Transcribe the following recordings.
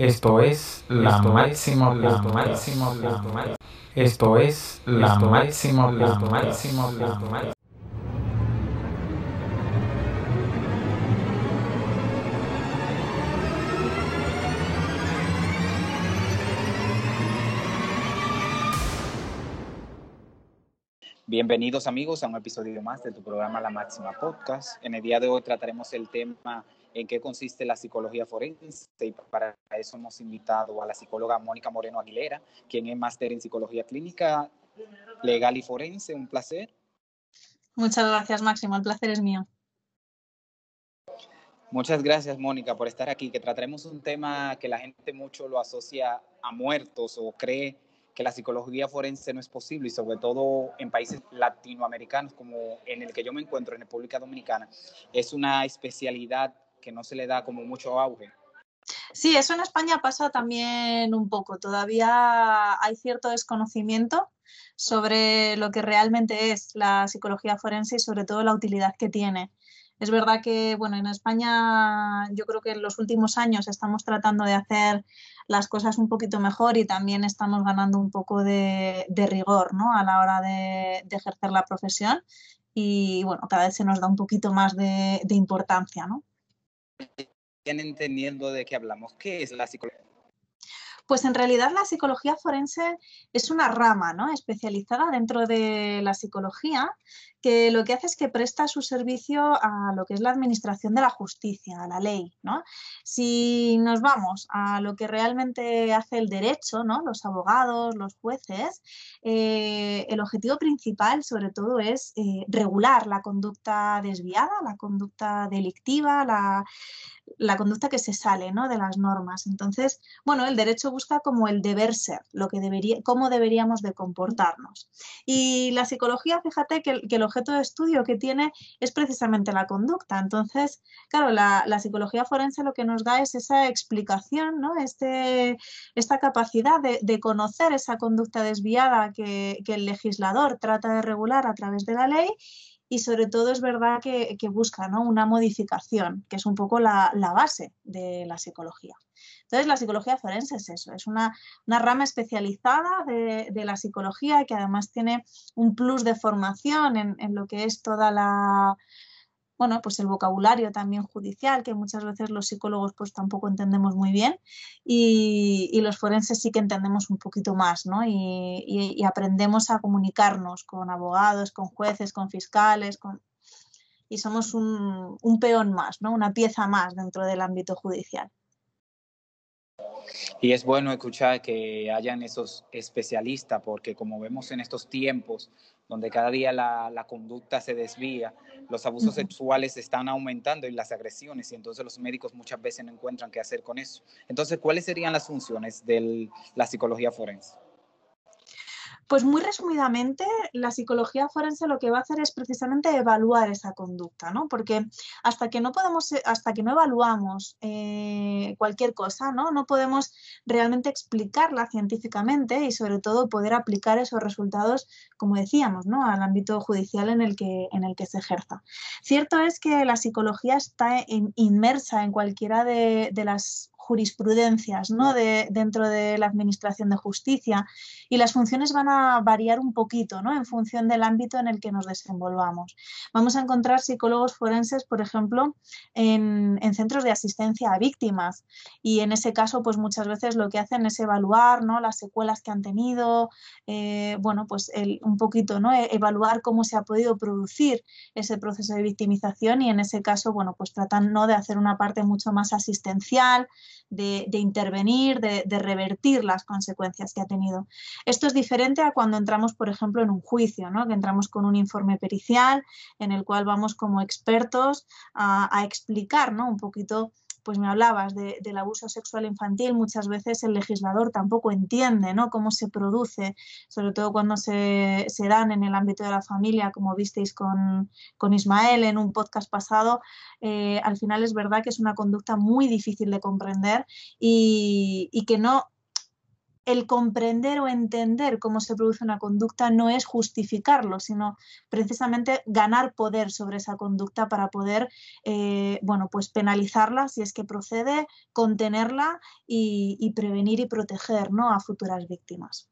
Esto es la máximo la máximo la Esto es la máximo la máximo la Bienvenidos amigos a un episodio más de tu programa La Máxima Podcast. En el día de hoy trataremos el tema en qué consiste la psicología forense y para eso hemos invitado a la psicóloga Mónica Moreno Aguilera, quien es máster en psicología clínica, legal y forense. Un placer. Muchas gracias, Máximo. El placer es mío. Muchas gracias, Mónica, por estar aquí, que trataremos un tema que la gente mucho lo asocia a muertos o cree que la psicología forense no es posible y sobre todo en países latinoamericanos como en el que yo me encuentro, en República Dominicana, es una especialidad que no se le da como mucho auge. Sí, eso en España pasa también un poco. Todavía hay cierto desconocimiento sobre lo que realmente es la psicología forense y sobre todo la utilidad que tiene. Es verdad que, bueno, en España yo creo que en los últimos años estamos tratando de hacer las cosas un poquito mejor y también estamos ganando un poco de, rigor ¿no? a la hora de, ejercer la profesión y, bueno, cada vez se nos da un poquito más de, de importancia, ¿no? Entendiendo de qué hablamos. ¿Qué es la psicología? Pues en realidad la psicología forense es una rama ¿no? especializada dentro de la psicología que lo que hace es que presta su servicio a lo que es la administración de la justicia, a la ley. ¿no? Si nos vamos a lo que realmente hace el derecho, ¿no? los abogados, los jueces, eh, el objetivo principal sobre todo es eh, regular la conducta desviada, la conducta delictiva, la, la conducta que se sale ¿no? de las normas. Entonces, bueno, el derecho busca como el deber ser, lo que debería, cómo deberíamos de comportarnos. Y la psicología, fíjate que, el objeto de estudio que tiene es precisamente la conducta. Entonces, claro, la, psicología forense lo que nos da es esa explicación, ¿no? este, esta capacidad de, conocer esa conducta desviada que, que el legislador trata de regular a través de la ley y sobre todo es verdad que, busca una modificación, que es un poco la, base de la psicología. Entonces, la psicología forense es eso, es una, rama especializada de, la psicología que además tiene un plus de formación en lo que es toda la, bueno, pues el vocabulario también judicial, que muchas veces los psicólogos pues tampoco entendemos muy bien y, los forenses sí que entendemos un poquito más, ¿no? Y, aprendemos a comunicarnos con abogados, con jueces, con fiscales, y somos un peón más, ¿no? Una pieza más dentro del ámbito judicial. Y es bueno escuchar que hayan esos especialistas, porque como vemos en estos tiempos, donde cada día la, conducta se desvía, los abusos sexuales están aumentando y las agresiones, y entonces los médicos muchas veces no encuentran qué hacer con eso. Entonces, ¿cuáles serían las funciones de la psicología forense? Pues muy resumidamente, la psicología forense lo que va a hacer es precisamente evaluar esa conducta, ¿no? Porque hasta que no podemos, hasta que no evaluamos eh, cualquier cosa, ¿no? No podemos realmente explicarla científicamente y sobre todo poder aplicar esos resultados, como decíamos, ¿no? Al ámbito judicial en el que, en el que se ejerza. Cierto es que la psicología está inmersa en cualquiera de, de las jurisprudencias ¿no? de, dentro de la Administración de Justicia y las funciones van a variar un poquito ¿no? en función del ámbito en el que nos desenvolvamos. Vamos a encontrar psicólogos forenses, por ejemplo, en, centros de asistencia a víctimas y en ese caso pues muchas veces lo que hacen es evaluar ¿no? las secuelas que han tenido, eh, bueno, pues un poquito ¿no? E, evaluar cómo se ha podido producir ese proceso de victimización y en ese caso, bueno, pues tratan ¿no? de hacer una parte mucho más asistencial, de, intervenir, de, revertir las consecuencias que ha tenido. Esto es diferente a cuando entramos, por ejemplo, en un juicio, ¿no? que entramos con un informe pericial en el cual vamos como expertos a, a explicar ¿no? un poquito pues me hablabas del abuso sexual infantil, muchas veces el legislador tampoco entiende ¿no? cómo se produce, sobre todo cuando se, dan en el ámbito de la familia, como visteis con, Ismael en un podcast pasado, eh, al final es verdad que es una conducta muy difícil de comprender y, y que no el comprender o entender cómo se produce una conducta no es justificarlo, sino precisamente ganar poder sobre esa conducta para poder, eh, bueno, pues penalizarla si es que procede, contenerla y, prevenir y proteger ¿no? a futuras víctimas.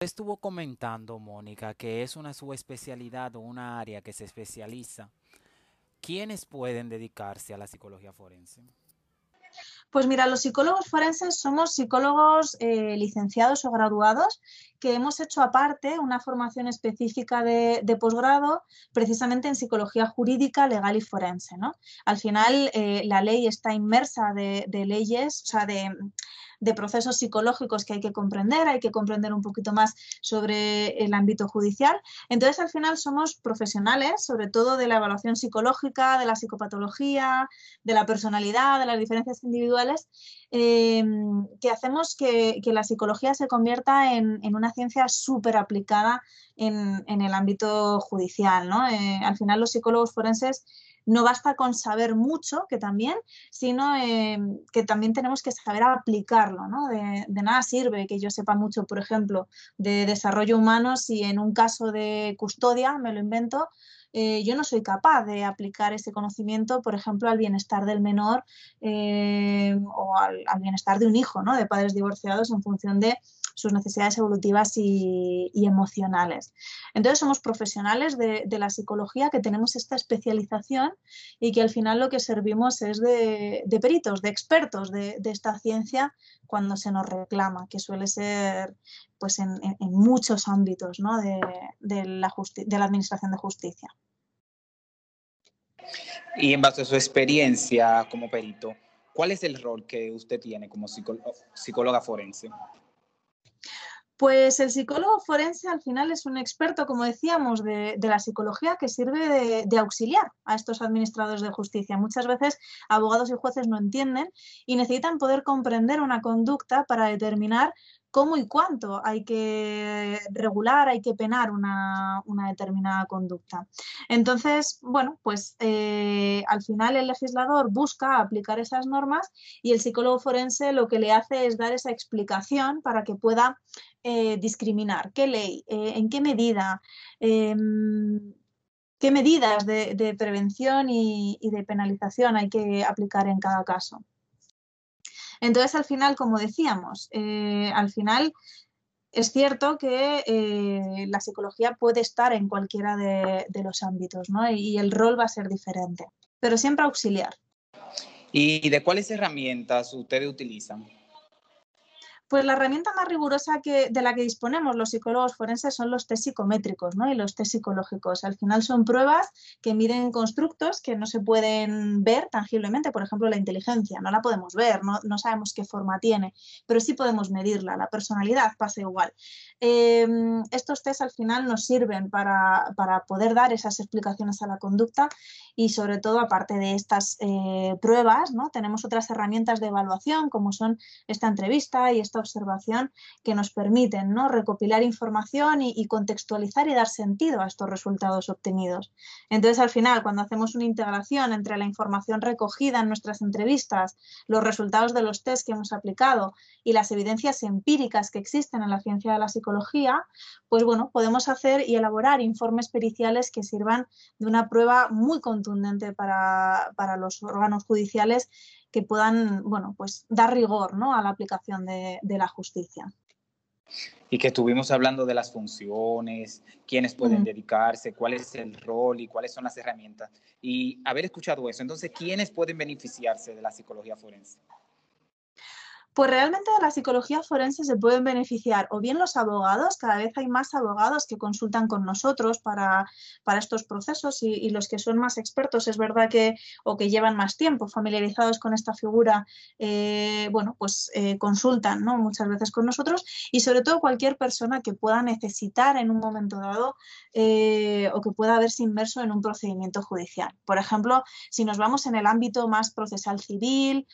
Estuvo comentando, Mónica, que es una subespecialidad o una área que se especializa. ¿Quiénes pueden dedicarse a la psicología forense? Pues mira, los psicólogos forenses somos psicólogos eh, licenciados o graduados que hemos hecho aparte una formación específica de, posgrado precisamente en psicología jurídica, legal y forense. ¿no? Al final, eh, la ley está inmersa de, de leyes, o sea, de de procesos psicológicos que hay que comprender, hay que comprender un poquito más sobre el ámbito judicial. Entonces, al final somos profesionales, sobre todo de la evaluación psicológica, de la psicopatología, de la personalidad, de las diferencias individuales, em, que hacemos que, la psicología se convierta en, una ciencia súper aplicada en, el ámbito judicial. Eh, al final, los psicólogos forenses no basta con saber mucho, que también, sino eh, que también tenemos que saber aplicarlo. ¿no? De, nada sirve que yo sepa mucho, por ejemplo, de desarrollo humano si en un caso de custodia, me lo invento, eh, yo no soy capaz de aplicar ese conocimiento, por ejemplo, al bienestar del menor eh, o al, al, bienestar de un hijo, ¿no? de padres divorciados en función de sus necesidades evolutivas y, emocionales. Entonces somos profesionales de, la psicología que tenemos esta especialización y que al final lo que servimos es de, peritos, de expertos de, esta ciencia cuando se nos reclama, que suele ser pues en, muchos ámbitos de, la de la Administración de Justicia. Y en base a su experiencia como perito, ¿cuál es el rol que usted tiene como psicóloga forense? Pues el psicólogo forense al final es un experto, como decíamos, de, la psicología que sirve de, auxiliar a estos administradores de justicia. Muchas veces abogados y jueces no entienden y necesitan poder comprender una conducta para determinar cómo y cuánto hay que regular, hay que penar una, determinada conducta. Entonces, bueno, pues eh, al final el legislador busca aplicar esas normas y el psicólogo forense lo que le hace es dar esa explicación para que pueda eh, discriminar, qué ley, eh, en qué medida em, qué medidas de, prevención y, de penalización hay que aplicar en cada caso. Entonces, al final, como decíamos, eh, al final es cierto que eh, la psicología puede estar en cualquiera de, los ámbitos, ¿no? Y, el rol va a ser diferente, pero siempre auxiliar. ¿Y de cuáles herramientas ustedes utilizan? Pues la herramienta más rigurosa que, de la que disponemos los psicólogos forenses son los test psicométricos ¿no? y los test psicológicos. Al final son pruebas que miden constructos que no se pueden ver tangiblemente, por ejemplo la inteligencia, no la podemos ver, no, sabemos qué forma tiene, pero sí podemos medirla. La personalidad pasa igual. Em, estos test al final nos sirven para, poder dar esas explicaciones a la conducta y sobre todo aparte de estas eh, pruebas, ¿no? tenemos otras herramientas de evaluación como son esta entrevista y esta observación que nos permiten ¿no? recopilar información y, contextualizar y dar sentido a estos resultados obtenidos. Entonces, al final, cuando hacemos una integración entre la información recogida en nuestras entrevistas, los resultados de los test que hemos aplicado y las evidencias empíricas que existen en la ciencia de la psicología, pues bueno, podemos hacer y elaborar informes periciales que sirvan de una prueba muy contundente para, para los órganos judiciales que puedan, bueno, pues dar rigor ¿no? a la aplicación de, la justicia. Y que estuvimos hablando de las funciones, quiénes pueden dedicarse, cuál es el rol y cuáles son las herramientas. Y haber escuchado eso, entonces, ¿quiénes pueden beneficiarse de la psicología forense? Pues realmente de la psicología forense se pueden beneficiar o bien los abogados, cada vez hay más abogados que consultan con nosotros para, estos procesos y, los que son más expertos, es verdad que, o que llevan más tiempo familiarizados con esta figura, eh, bueno, pues eh, consultan ¿no? muchas veces con nosotros y sobre todo cualquier persona que pueda necesitar en un momento dado eh, o que pueda verse inmerso en un procedimiento judicial. Por ejemplo, si nos vamos en el ámbito más procesal civil,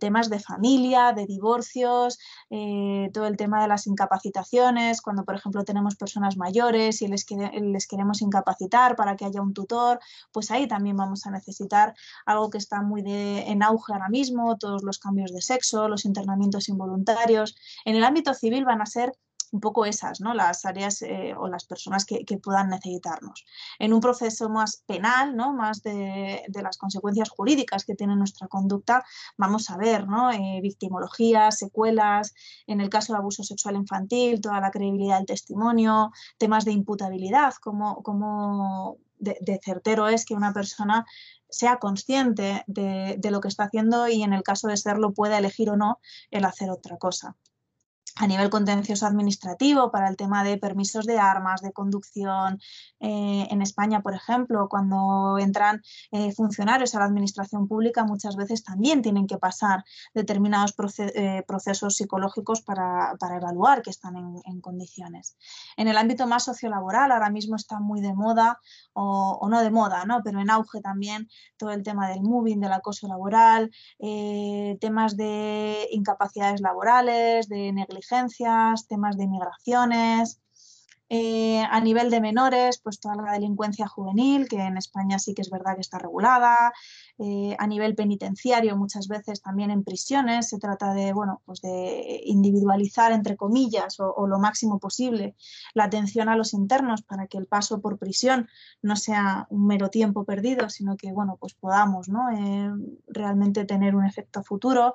temas de familia, de divorcios, eh, todo el tema de las incapacitaciones, cuando por ejemplo tenemos personas mayores y les, les queremos incapacitar para que haya un tutor, pues ahí también vamos a necesitar algo que está muy en auge ahora mismo, todos los cambios de sexo, los internamientos involuntarios. En el ámbito civil van a ser un poco esas, ¿no? Las áreas eh, o las personas que, puedan necesitarnos. En un proceso más penal, ¿no? Más de, las consecuencias jurídicas que tiene nuestra conducta, vamos a ver, ¿no? Eh, victimologías, secuelas, en el caso de abuso sexual infantil, toda la credibilidad del testimonio, temas de imputabilidad, como, como de, certero es que una persona sea consciente de, lo que está haciendo y en el caso de serlo pueda elegir o no el hacer otra cosa a nivel contencioso administrativo para el tema de permisos de armas, de conducción. Eh, en España, por ejemplo, cuando entran eh, funcionarios a la administración pública, muchas veces también tienen que pasar determinados eh, procesos psicológicos para, evaluar que están en, condiciones. En el ámbito más sociolaboral, ahora mismo está muy de moda, o, o, no de moda, ¿no? pero en auge también todo el tema del moving, del acoso laboral, temas de incapacidades laborales, de negligencia temas de migraciones. Eh, a nivel de menores, pues toda la delincuencia juvenil, que en España sí que es verdad que está regulada, eh, a nivel penitenciario, muchas veces también en prisiones. Se trata de, bueno, pues de individualizar, entre comillas, o, lo máximo posible la atención a los internos para que el paso por prisión no sea un mero tiempo perdido, sino que, bueno, pues podamos ¿no? Eh, realmente tener un efecto futuro.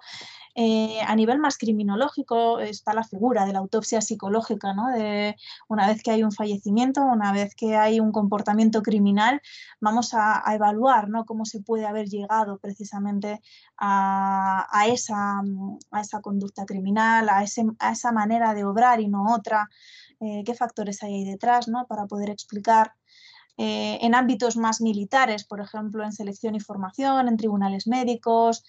Eh, a nivel más criminológico está la figura de la autopsia psicológica, ¿no? De una vez que hay un fallecimiento, una vez que hay un comportamiento criminal, vamos a, a evaluar ¿no? cómo se puede haber llegado precisamente a, esa, a esa, conducta criminal, a, esa manera de obrar y no otra, eh, qué factores hay ahí detrás ¿no? para poder explicar. Eh, en ámbitos más militares, por ejemplo, en selección y formación, en tribunales médicos,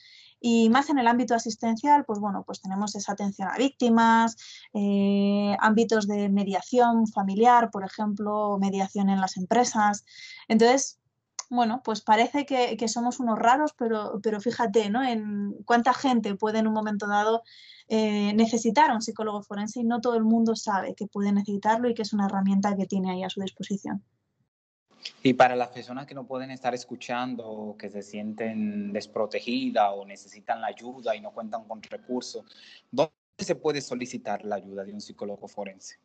y más en el ámbito asistencial, pues bueno, pues tenemos esa atención a víctimas, eh, ámbitos de mediación familiar, por ejemplo, mediación en las empresas. Entonces, bueno, pues parece que, somos unos raros, pero, pero fíjate, ¿no? En cuánta gente puede en un momento dado eh, necesitar a un psicólogo forense y no todo el mundo sabe que puede necesitarlo y que es una herramienta que tiene ahí a su disposición. Y para las personas que no pueden estar escuchando, que se sienten desprotegidas o necesitan la ayuda y no cuentan con recursos, ¿dónde se puede solicitar la ayuda de un psicólogo forense?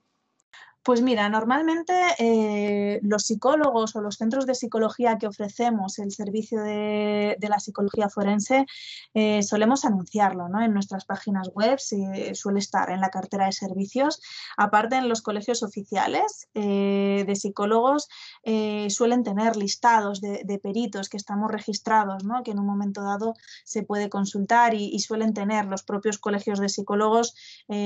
Pues mira, normalmente eh, los psicólogos o los centros de psicología que ofrecemos el servicio de, la psicología forense eh, solemos anunciarlo ¿no? en nuestras páginas web, suele estar en la cartera de servicios. Aparte, en los colegios oficiales eh, de psicólogos suelen tener listados de, peritos que estamos registrados, ¿no? que en un momento dado se puede consultar y, y suelen tener los propios colegios de psicólogos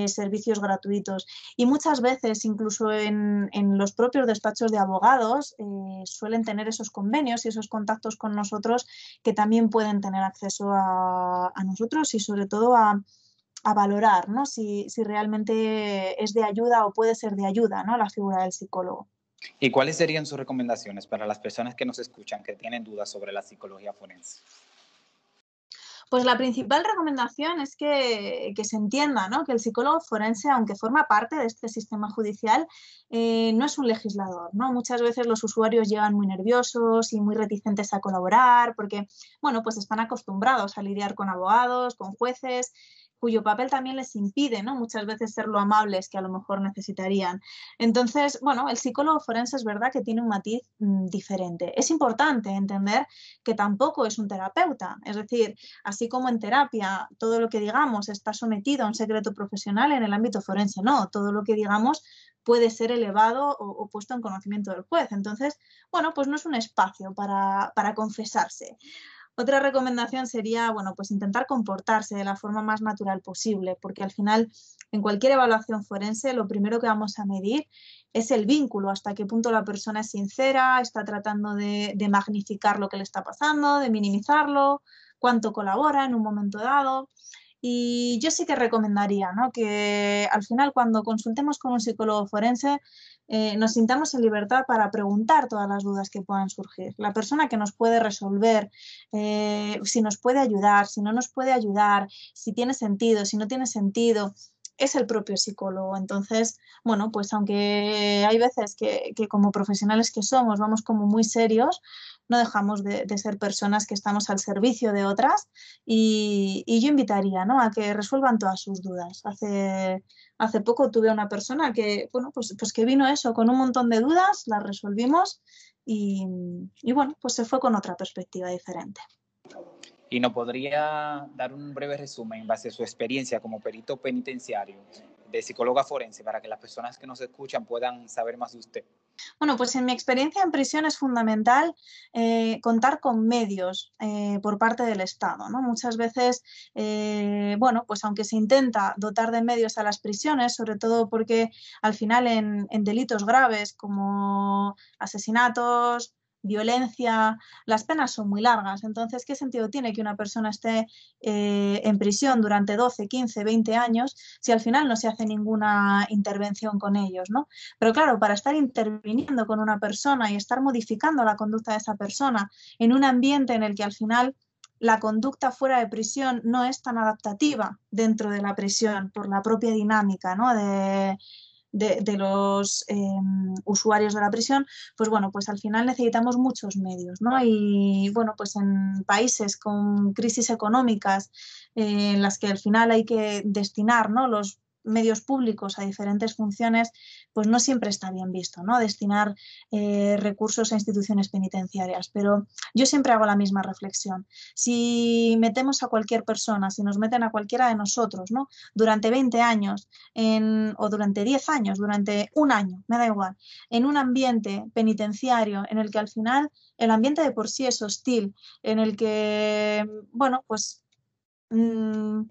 servicios gratuitos. Y muchas veces, incluso en, los propios despachos de abogados eh, suelen tener esos convenios y esos contactos con nosotros que también pueden tener acceso a, nosotros y sobre todo a, valorar si, realmente es de ayuda o puede ser de ayuda ¿no? la figura del psicólogo. ¿Y cuáles serían sus recomendaciones para las personas que nos escuchan, que tienen dudas sobre la psicología forense? Pues la principal recomendación es que, se entienda que el psicólogo forense, aunque forma parte de este sistema judicial, eh, no es un legislador. ¿no? Muchas veces los usuarios llegan muy nerviosos y muy reticentes a colaborar porque bueno, pues están acostumbrados a lidiar con abogados, con jueces cuyo papel también les impide, ¿no? Muchas veces ser lo amables que a lo mejor necesitarían. Entonces, bueno, el psicólogo forense es verdad que tiene un matiz mm, diferente. Es importante entender que tampoco es un terapeuta, es decir, así como en terapia todo lo que digamos está sometido a un secreto profesional en el ámbito forense, no, todo lo que digamos puede ser elevado o, puesto en conocimiento del juez. Entonces, bueno, pues no es un espacio para, para confesarse. Otra recomendación sería, bueno, pues intentar comportarse de la forma más natural posible, porque al final, en cualquier evaluación forense, lo primero que vamos a medir es el vínculo, hasta qué punto la persona es sincera, está tratando de, magnificar lo que le está pasando, de minimizarlo, cuánto colabora en un momento dado. Y yo sí que recomendaría ¿no? que al final cuando consultemos con un psicólogo forense eh, nos sintamos en libertad para preguntar todas las dudas que puedan surgir. La persona que nos puede resolver, eh, si nos puede ayudar, si no nos puede ayudar, si tiene sentido, si no tiene sentido, es el propio psicólogo. Entonces, bueno, pues aunque hay veces que, que como profesionales que somos vamos como muy serios, no dejamos de, ser personas que estamos al servicio de otras y, yo invitaría ¿no? a que resuelvan todas sus dudas. Hace, hace poco tuve una persona que, bueno, pues, pues que vino eso con un montón de dudas, las resolvimos y, y bueno, pues se fue con otra perspectiva diferente. ¿Y no podría dar un breve resumen en base a su experiencia como perito penitenciario de psicóloga forense para que las personas que nos escuchan puedan saber más de usted? Bueno, pues en mi experiencia en prisión es fundamental eh, contar con medios eh, por parte del Estado. ¿no? Muchas veces, eh, bueno, pues aunque se intenta dotar de medios a las prisiones, sobre todo porque al final en delitos graves como asesinatos, violencia, las penas son muy largas. Entonces, ¿qué sentido tiene que una persona esté eh, en prisión durante 12, 15, 20 años si al final no se hace ninguna intervención con ellos? ¿no? Pero claro, para estar interviniendo con una persona y estar modificando la conducta de esa persona en un ambiente en el que al final la conducta fuera de prisión no es tan adaptativa dentro de la prisión por la propia dinámica ¿no? de, de, los em, usuarios de la prisión, pues bueno, pues al final necesitamos muchos medios, ¿no? Y bueno, pues en países con crisis económicas eh, en las que al final hay que destinar, ¿no? Los medios públicos a diferentes funciones, pues no siempre está bien visto, ¿no? Destinar eh, recursos a instituciones penitenciarias. Pero yo siempre hago la misma reflexión. Si metemos a cualquier persona, si nos meten a cualquiera de nosotros, ¿no? Durante 20 años o durante 10 años, durante un año, me da igual, en un ambiente penitenciario en el que al final el ambiente de por sí es hostil, en el que, bueno, pues... Mm,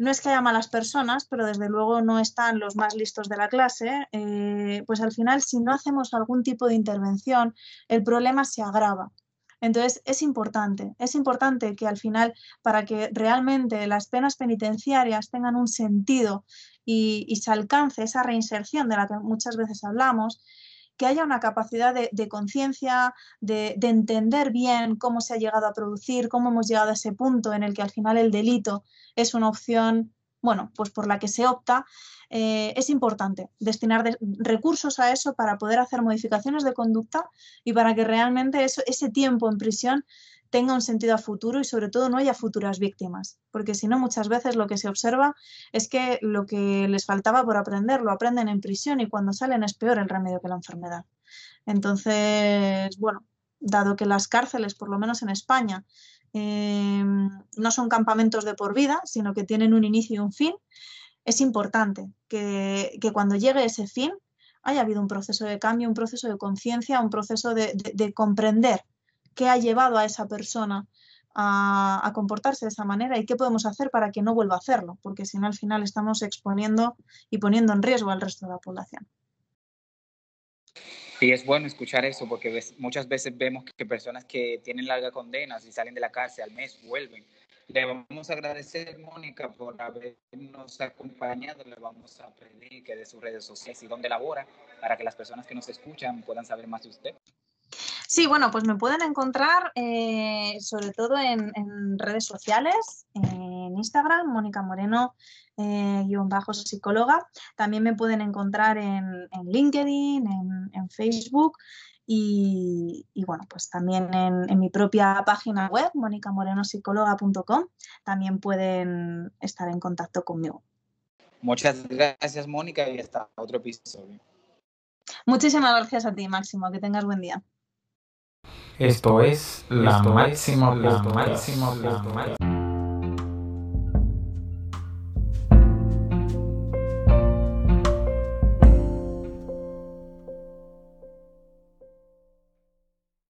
no es que haya malas personas, pero desde luego no están los más listos de la clase, eh, pues al final si no hacemos algún tipo de intervención, el problema se agrava. Entonces es importante, es importante que al final, para que realmente las penas penitenciarias tengan un sentido y se alcance esa reinserción de la que muchas veces hablamos, que haya una capacidad de, conciencia, de, entender bien cómo se ha llegado a producir, cómo hemos llegado a ese punto en el que al final el delito es una opción, bueno, pues por la que se opta, eh, es importante destinar recursos a eso para poder hacer modificaciones de conducta y para que realmente ese tiempo en prisión tenga un sentido a futuro y sobre todo no haya futuras víctimas, porque si no muchas veces lo que se observa es que lo que les faltaba por aprender lo aprenden en prisión y cuando salen es peor el remedio que la enfermedad. Entonces, bueno, dado que las cárceles, por lo menos en España, eh, no son campamentos de por vida, sino que tienen un inicio y un fin, es importante que, cuando llegue ese fin haya habido un proceso de cambio, un proceso de conciencia, un proceso de comprender qué ha llevado a esa persona a, comportarse de esa manera y qué podemos hacer para que no vuelva a hacerlo, porque si no al final estamos exponiendo y poniendo en riesgo al resto de la población. Y es bueno escuchar eso porque muchas veces vemos que personas que tienen largas condenas y salen de la cárcel al mes vuelven. Le vamos a agradecer, Mónica, por habernos acompañado. Le vamos a pedir que de sus redes sociales y dónde labora para que las personas que nos escuchan puedan saber más de usted. Sí, bueno, pues me pueden encontrar eh, sobre todo en, redes sociales, en Instagram, Mónica Moreno, eh, bajo psicóloga. También me pueden encontrar en, LinkedIn, en, Facebook y, bueno, pues también en, mi propia página web, monicamorenosicóloga.com, también pueden estar en contacto conmigo. Muchas gracias, Mónica, y hasta otro episodio. Muchísimas gracias a ti, Máximo. Que tengas buen día. Esto es la máxima, la máxima, la máxima.